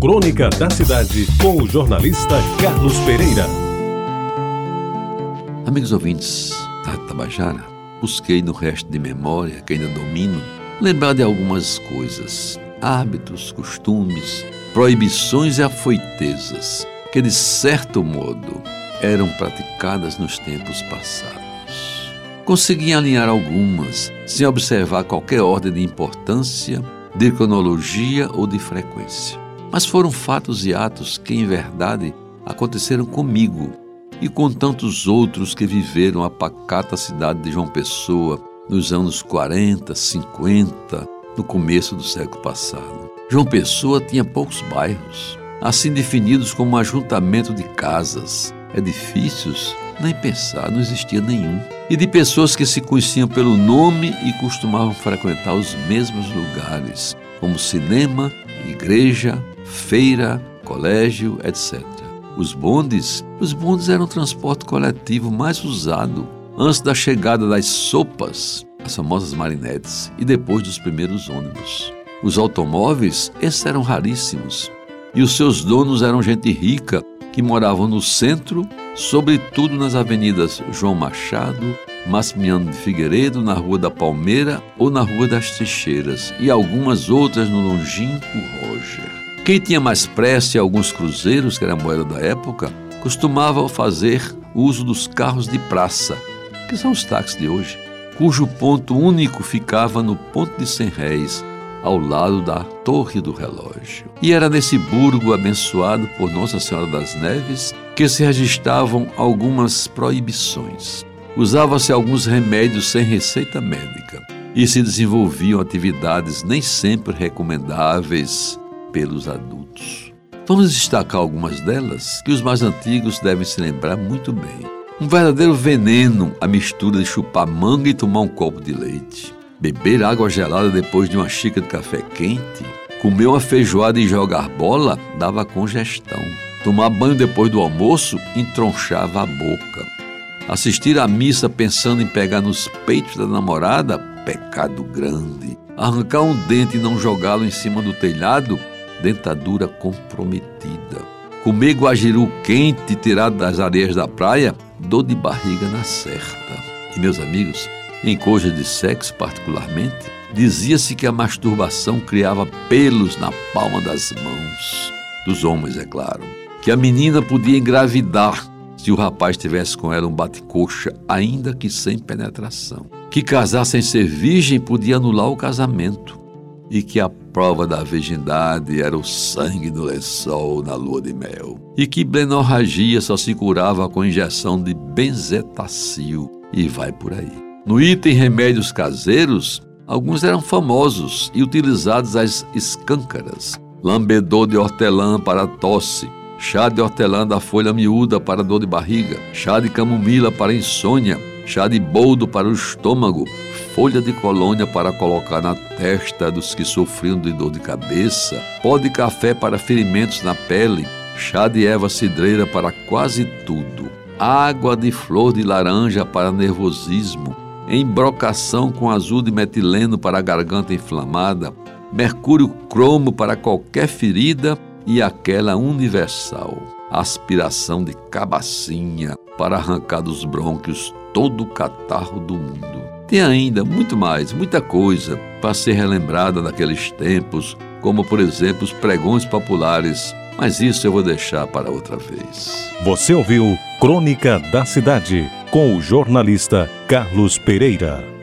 Crônica da Cidade, com o jornalista Carlos Pereira. Amigos ouvintes da Tabajara, busquei no resto de memória, que ainda domino, lembrar de algumas coisas, hábitos, costumes, proibições e afoitezas que, de certo modo, eram praticadas nos tempos passados. Consegui alinhar algumas, sem observar qualquer ordem de importância, de cronologia ou de frequência. Mas foram fatos e atos que, em verdade, aconteceram comigo e com tantos outros que viveram a pacata cidade de João Pessoa nos anos 40, 50, no começo do século passado. João Pessoa tinha poucos bairros, assim definidos como um ajuntamento de casas, edifícios, nem pensar, não existia nenhum. E de pessoas que se conheciam pelo nome e costumavam frequentar os mesmos lugares, como cinema, igreja, feira, colégio, etc. Os bondes, os bondes eram o transporte coletivo mais usado antes da chegada das sopas, as famosas marinetes, e depois dos primeiros ônibus. Os automóveis, esses eram raríssimos, e os seus donos eram gente rica que moravam no centro, sobretudo nas avenidas João Machado, Massimiliano de Figueiredo, na Rua da Palmeira ou na Rua das Teixeiras, e algumas outras no longínquo Roger. Quem tinha mais pressa e alguns cruzeiros, que era a moeda da época, costumava fazer uso dos carros de praça, que são os táxis de hoje, cujo ponto único ficava no ponto de Cem Réis, ao lado da Torre do Relógio. E era nesse burgo abençoado por Nossa Senhora das Neves que se registravam algumas proibições. Usava-se alguns remédios sem receita médica e se desenvolviam atividades nem sempre recomendáveis pelos adultos. Vamos destacar algumas delas que os mais antigos devem se lembrar muito bem. Um verdadeiro veneno a mistura de chupar manga e tomar um copo de leite. Beber água gelada depois de uma xícara de café quente. Comer uma feijoada e jogar bola dava congestão. Tomar banho depois do almoço entronchava a boca. Assistir à missa pensando em pegar nos peitos da namorada, pecado grande. Arrancar um dente e não jogá-lo em cima do telhado, dentadura comprometida. Comer guajiru quente tirado das areias da praia, dor de barriga na certa. E meus amigos, em coisas de sexo particularmente, dizia-se que a masturbação criava pelos na palma das mãos, dos homens, é claro. Que a menina podia engravidar se o rapaz tivesse com ela um bate-coxa, ainda que sem penetração. Que casar sem ser virgem podia anular o casamento e que a prova da virgindade era o sangue do lençol na lua de mel, e que blenorragia só se curava com injeção de benzetacil, e vai por aí. No item remédios caseiros, alguns eram famosos e utilizados às escâncaras. Lambedor de hortelã para tosse, chá de hortelã da folha miúda para dor de barriga, chá de camomila para insônia, chá de boldo para o estômago, folha de colônia para colocar na testa dos que sofriam de dor de cabeça, pó de café para ferimentos na pele, chá de erva cidreira para quase tudo, água de flor de laranja para nervosismo, embrocação com azul de metileno para a garganta inflamada, mercúrio cromo para qualquer ferida e aquela universal, aspiração de cabacinha para arrancar dos brônquios todo o catarro do mundo. Tem ainda muito mais, muita coisa para ser relembrada daqueles tempos, como por exemplo os pregões populares, mas isso eu vou deixar para outra vez. Você ouviu Crônica da Cidade com o jornalista Carlos Pereira.